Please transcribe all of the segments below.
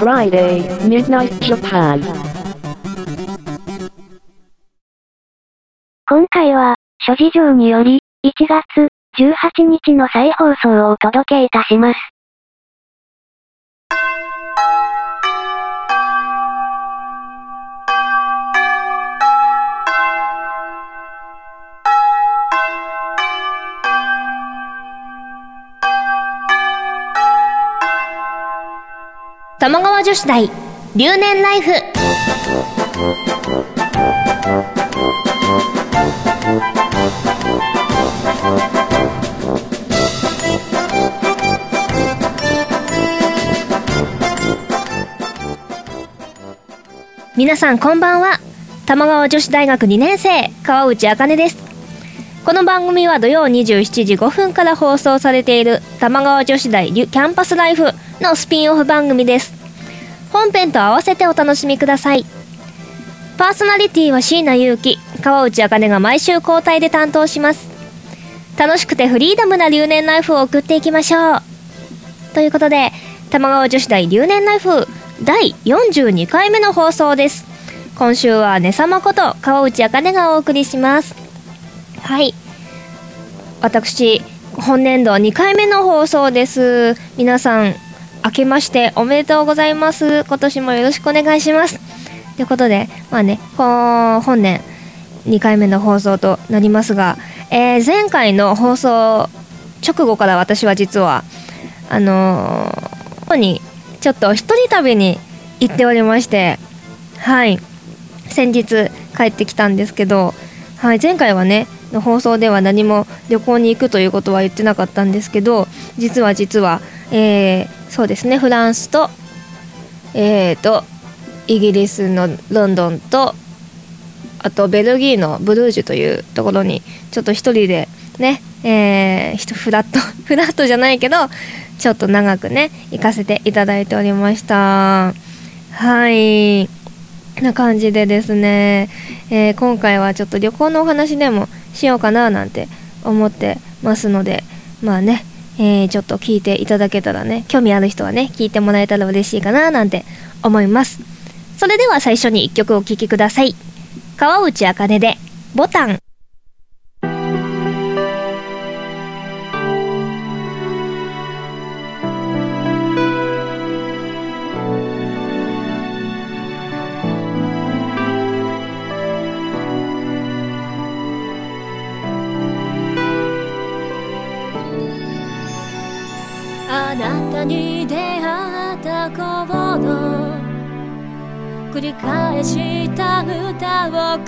Friday, Midnight Japan. 今回は、諸事情により、1月18日の再放送をお届けいたします。玉川女子大留年ライフ。皆さんこんばんは。玉川女子大学2年生川内茜です。この番組は土曜27時5分から放送されている玉川女子大キャンパスライフ。のスピンオフ番組です。本編と合わせてお楽しみください。パーソナリティは椎名祐希川内茜が毎週交代で担当します。楽しくてフリーダムな留年ライフを送っていきましょう。ということで玉川女子大留年ライフ第42回目の放送です。今週はねさまこと川内茜がお送りします。はい。私本年度2回目の放送です。皆さん明けましておめでとうございます。今年もよろしくお願いします。ということでまあね本年2回目の放送となりますが、えー、前回の放送直後から私は実はあのー、にちょっと一人旅に行っておりましてはい。先日帰ってきたんですけど、はい、前回はねの放送では何も旅行に行くということは言ってなかったんですけど実は実は、えー、そうですね。フランスとえーとイギリスのロンドンとあとベルギーのブルージュというところにちょっと一人でねえー、フラット フラットじゃないけどちょっと長くね行かせていただいておりました。はい。な感じでですね、えー、今回はちょっと旅行のお話でもしようかななんて思ってますのでまあね、えー、ちょっと聞いていただけたらね興味ある人はね聞いてもらえたら嬉しいかななんて思います。それでは最初に1曲お聴きください。川内茜でボタン。繰り返した歌を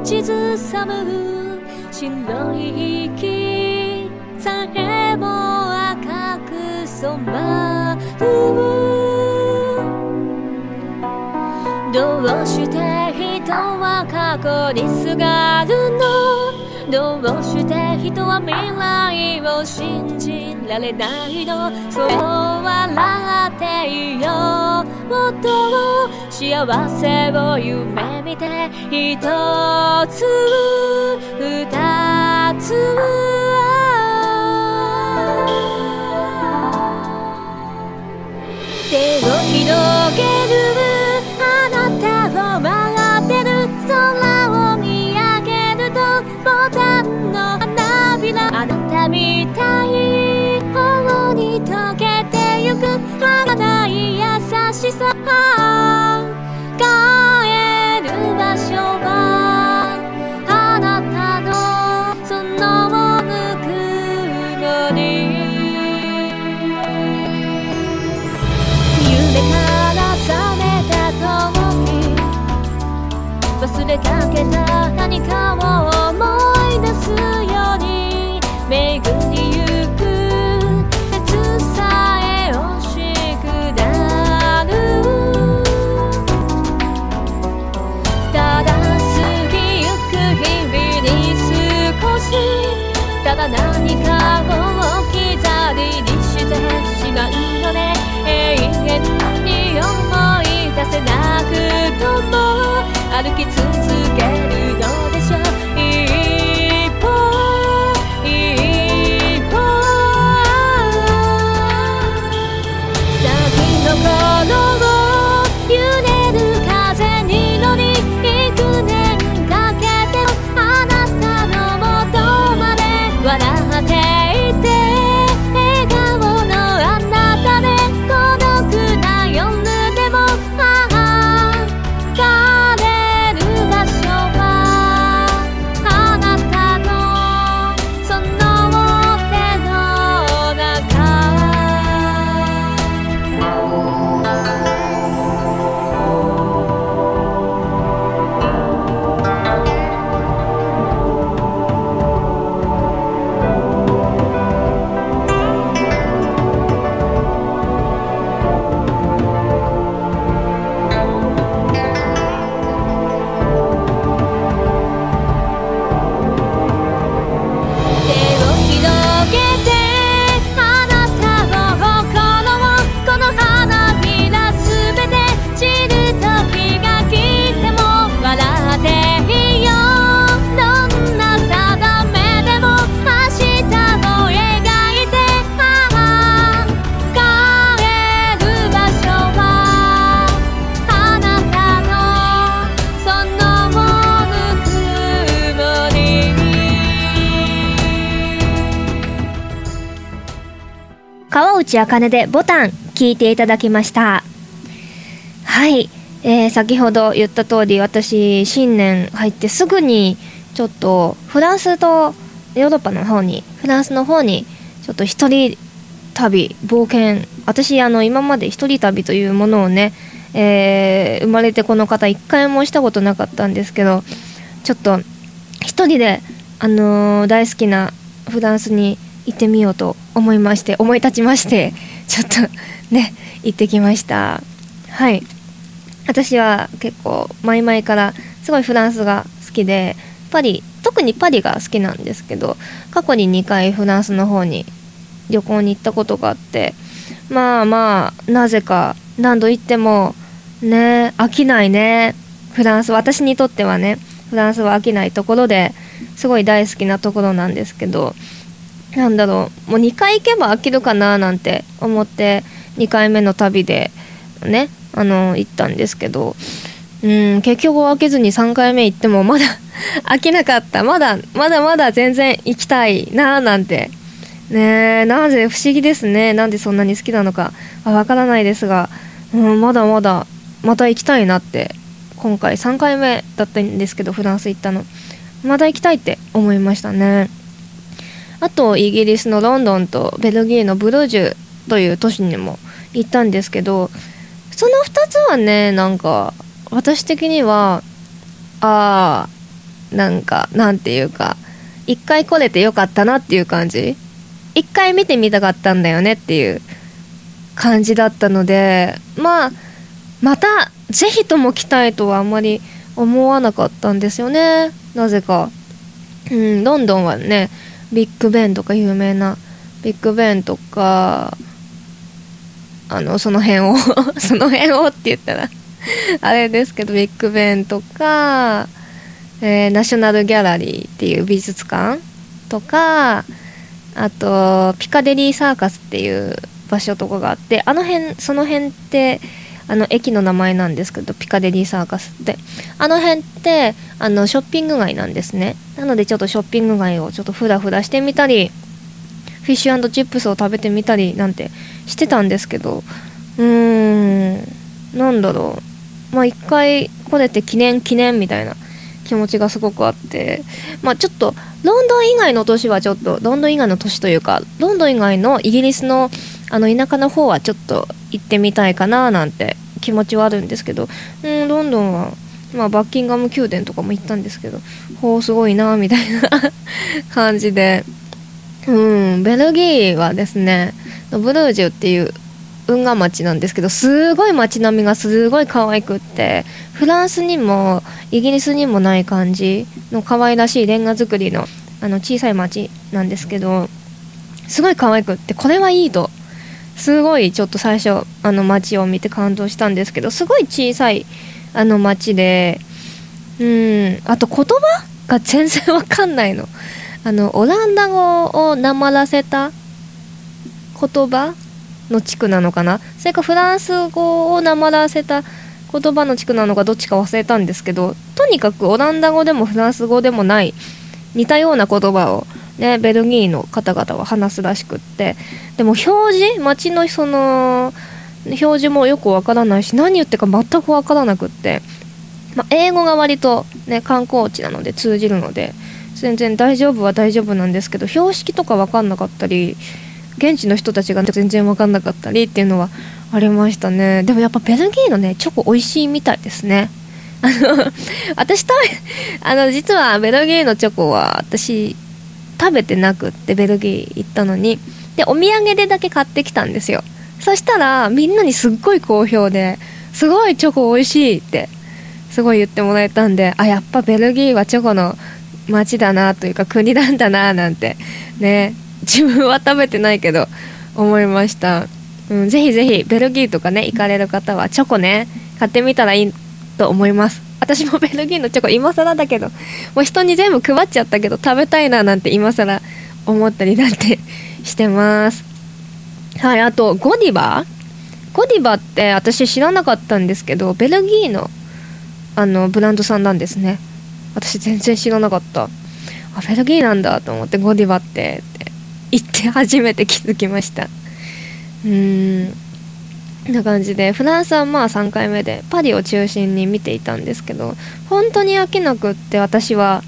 口ずさむ白い息。さえも赤く染まるどうして人は過去にすがるの？どうして人は未来を信じられないの？そう笑っていよ。もっと幸せを夢見て一つ二つみたい頬に溶けてゆく。儚い優しさ帰る場所はあなたのそのぬくもり夢から覚めた時忘れかけた何かを思い出すように。巡りゆく鉄さえをしくなるただ過ぎゆく日々に少しただ何かを置き去りにしてしまうのね永遠に思い出せなくとも歩き続ける内茜でボタン聞いていただきました。はい、えー先ほど言った通り私新年入ってすぐにちょっとフランスとヨーロッパの方にフランスの方にちょっと一人旅冒険私あの今まで一人旅というものをね、えー生まれてこの方一回もしたことなかったんですけどちょっと一人で、あのー大好きなフランスに行ってみようと思いまして思い立ちましてちょっとね行ってきました。はい。私は結構前々からすごいフランスが好きでパリ特にパリが好きなんですけど過去に2回フランスの方に旅行に行ったことがあってまあまあなぜか何度行ってもね飽きないね。フランス私にとってはねフランスは飽きないところですごい大好きなところなんですけどなんだろうもう2回行けば飽きるかななんて思って2回目の旅でねあの行ったんですけどうん結局飽きずに3回目行ってもまだ 飽きなかった。まだまだまだ全然行きたいななんて。ねえなぜ？不思議ですね。なんでそんなに好きなのか。わからないですが、うん、まだまだまた行きたいなって。今回3回目だったんですけどフランス行ったの。また行きたいって思いましたね。あとイギリスのロンドンとベルギーのブルージュという都市にも行ったんですけどその2つはねなんか私的にはああなんかなんていうか一回来れてよかったなっていう感じ。一回見てみたかったんだよねっていう感じだったのでまあまたぜひとも来たいとはあんまり思わなかったんですよね。なぜか。うんロンドンはねビッグベンとか有名なビッグベンとかあのその辺を その辺をって言ったらあれですけどビッグベンとか、えーナショナルギャラリーっていう美術館とかあとピカデリーサーカスっていう場所とかがあってあの辺その辺ってあの駅の名前なんですけどピカデリーサーカスってあの辺ってあのショッピング街なんですね。なのでちょっとショッピング街をちょっとフラフラしてみたりフィッシュチップスを食べてみたりなんてしてたんですけどうーんなんだろう。まあ一回来れて記念記念みたいな気持ちがすごくあってまあちょっとロンドン以外の都市はちょっとロンドン以外の都市というかロンドン以外のイギリスのあの田舎の方はちょっと行ってみたいかななんて気持ちはあるんですけどうんロンドンはまあバッキンガム宮殿とかも行ったんですけどほうすごいなみたいな感じで。うんベルギーはですねブルージュっていう運河町なんですけどすごい街並みがすごい可愛くってフランスにもイギリスにもない感じの可愛らしいレンガ造りのあの小さい町なんですけどすごい可愛くってこれはいいとすごいちょっと最初あの街を見て感動したんですけどすごい小さいあの街でうんあと言葉が全然わかんないの。あのオランダ語をなまらせた言葉の地区なのかな？それかフランス語をなまらせた言葉の地区なのかどっちか忘れたんですけどとにかくオランダ語でもフランス語でもない似たような言葉を、ね、ベルギーの方々は話すらしくってでも表示街のその表示もよくわからないし何言ってるか全くわからなくって、まあ、英語が割と、ね、観光地なので通じるので全然大丈夫は大丈夫なんですけど標識とか分かんなかったり現地の人たちが全然分かんなかったりっていうのはありましたね。でもやっぱベルギーのねチョコ美味しいみたいですね。あの 私食べあの実はベルギーのチョコは私食べてなくってベルギー行ったのに。でお土産でだけ買ってきたんですよ。そしたらみんなにすっごい好評ですごいチョコ美味しいってすごい言ってもらえたんであやっぱベルギーはチョコの街だなというか国なんだななんてね自分は食べてないけど思いました、うん、ぜひぜひベルギーとかね行かれる方はチョコね買ってみたらいいと思います。私も ベルギーのチョコ今更だけどもう人に全部配っちゃったけど食べたいななんて今更思ったりなんてしてます。はいあとゴディバ？ゴディバって私知らなかったんですけどベルギーのあのブランドさんなんですね。私全然知らなかった。あベルギーなんだと思ってゴディバってって言って初めて気づきました。うーん。な感じでフランスはまあ3回目でパリを中心に見ていたんですけど本当に飽きなくって私は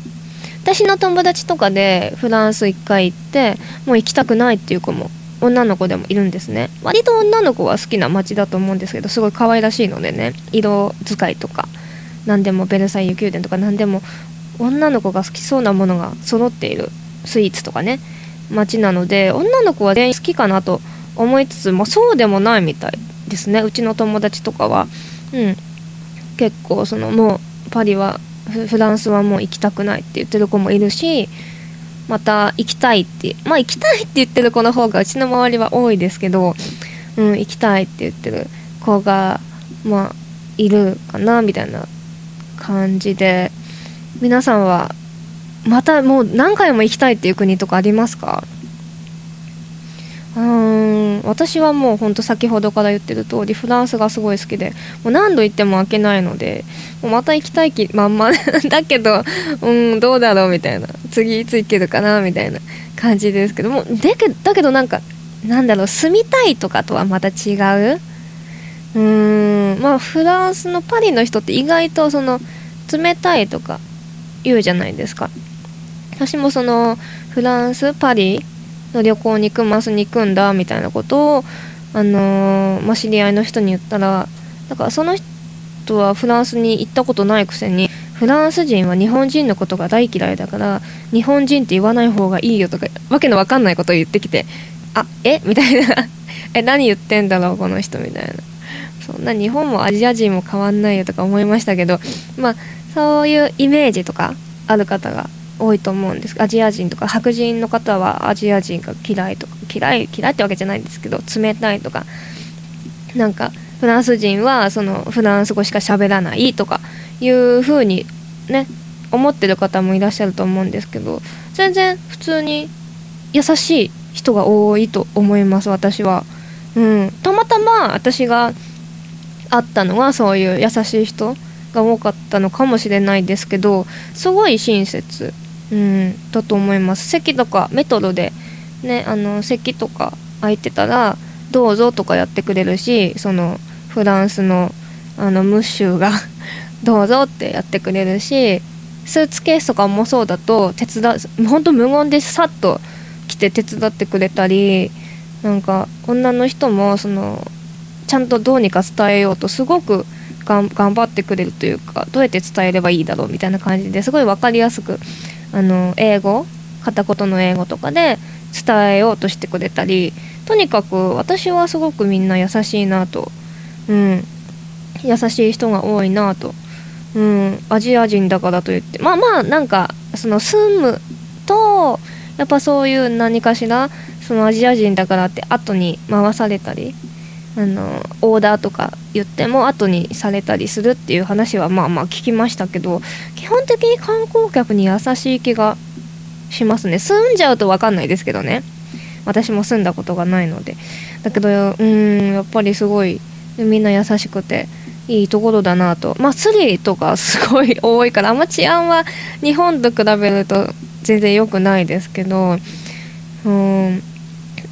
私の友達とかでフランス1回行ってもう行きたくないっていう子も女の子でもいるんですね。割と女の子は好きな街だと思うんですけどすごい可愛らしいのでね色使いとか何でもベルサイユ宮殿とか何でも女の子が好きそうなものが揃っているスイーツとかね街なので女の子は全員好きかなと思いつつ、まあ、そうでもないみたいですね。うちの友達とかは。うん。結構そのもうパリはフランスはもう行きたくないって言ってる子もいるしまた行きたいってまあ行きたいって言ってる子の方がうちの周りは多いですけど、うん、行きたいって言ってる子がまあいるかなみたいな感じで皆さんはまたもう何回も行きたいっていう国とかありますか？うん私はもうほんと先ほどから言ってる通りフランスがすごい好きでもう何度行っても飽きないのでもうまた行きたい気まんまだけどうんどうだろうみたいな。次いつ行けるかなみたいな感じですけどもだけだけどなんかなんだろう住みたいとかとはまた違う？うんまあフランスのパリの人って意外とその冷たいとか言うじゃないですか。私もそのフランスパリの旅行に行くマスに行くんだみたいなことを、あのーまあ、知り合いの人に言ったらだからその人はフランスに行ったことないくせにフランス人は日本人のことが大嫌いだから日本人って言わない方がいいよとかわけのわかんないことを言ってきてあえ？みたいな。え何言ってんだろうこの人？みたいな。そんな日本もアジア人も変わんないよとか思いましたけどまあそういうイメージとかある方が多いと思うんです。アジア人とか白人の方はアジア人が嫌いとか嫌い嫌いってわけじゃないんですけど冷たいとかなんかフランス人はそのフランス語しか喋らないとかいう風にね思ってる方もいらっしゃると思うんですけど全然普通に優しい人が多いと思います私は。うん、たまたま私が会ったのはそういう優しい人が多かったのかもしれないですけどすごい親切、うん、だと思います。席とかメトロでねあの席とか空いてたらどうぞとかやってくれるしそのフランスのあのムッシュが どうぞってやってくれるしスーツケースとかもそうだと手伝う本当無言でさっと来て手伝ってくれたりなんか女の人もそのちゃんとどうにか伝えようとすごく頑張ってくれるというかどうやって伝えればいいだろうみたいな感じですごい分かりやすくあの英語片言の英語とかで伝えようとしてくれたりとにかく私はすごくみんな優しいなと、うん、優しい人が多いなと、うん、アジア人だからといって。まあまあなんかその住むとやっぱそういう何かしらそのアジア人だからって後に回されたりあのオーダーとか言っても後にされたりするっていう話はまあまあ聞きましたけど基本的に観光客に優しい気がしますね。住んじゃうと分かんないですけどね。私も住んだことがないので。だけどうんやっぱりすごいみんな優しくていいところだなと。まあスリとかすごい多いからあんま治安は日本と比べると全然良くないですけどうん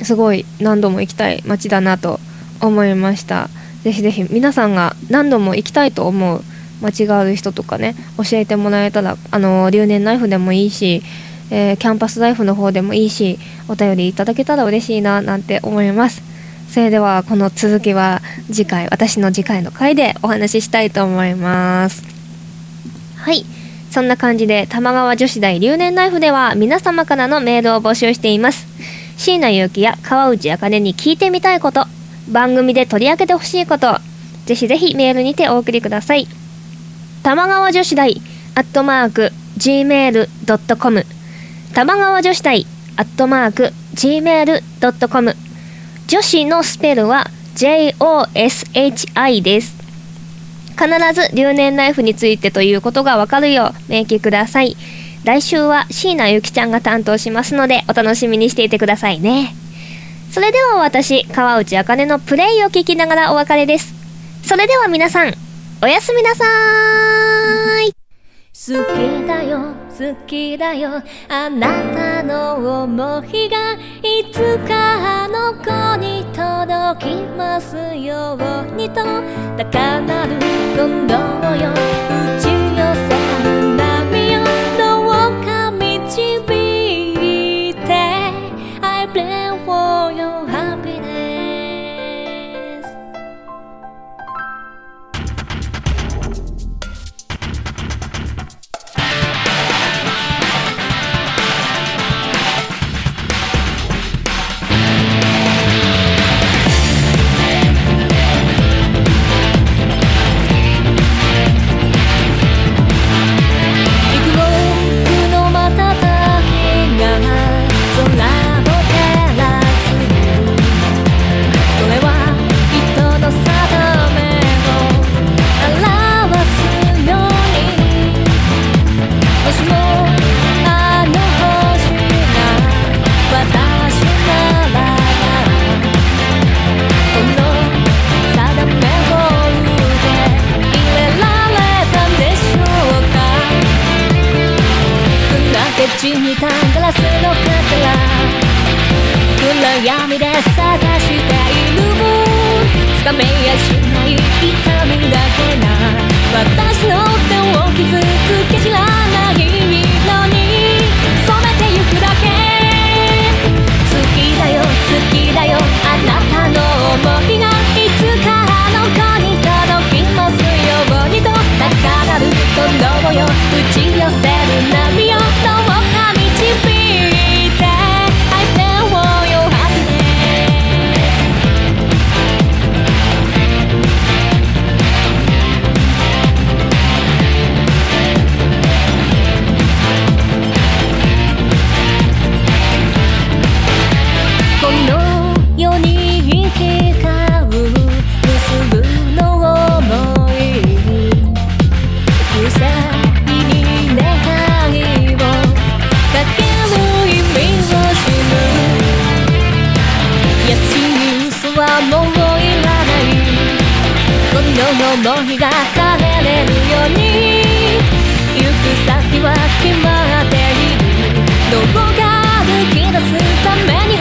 すごい何度も行きたい街だなと思いました。ぜひぜひ皆さんが何度も行きたいと思う街がある人とかね教えてもらえたらあの留年ナイフでもいいし、えーキャンパスライフの方でもいいしお便りいただけたら嬉しいななんて思います。それではこの続きは次回私の次回の回でお話ししたいと思います。はい。そんな感じで玉川女子大留年ナイフでは皆様からのメールを募集しています。椎名結城や川内茜に聞いてみたいこと番組で取り上げてほしいことぜひぜひメールにてお送りください。玉川女子大アットマーク gmail.com 玉川女子大アットマーク gmail.com 女子のスペルは JOSHI です。必ず留年ナイフについてということがわかるよう明記ください。来週は椎名ゆきちゃんが担当しますのでお楽しみにしていてくださいね。それでは私川内茜のプレイを聞きながらお別れです。それでは皆さんおやすみなさーい。好きだよ好きだよ。あなたの想いがいつかあの子に届きますようにと。高鳴る今度よのの日が離れるように行く先は決まっている。どこか抜き出すために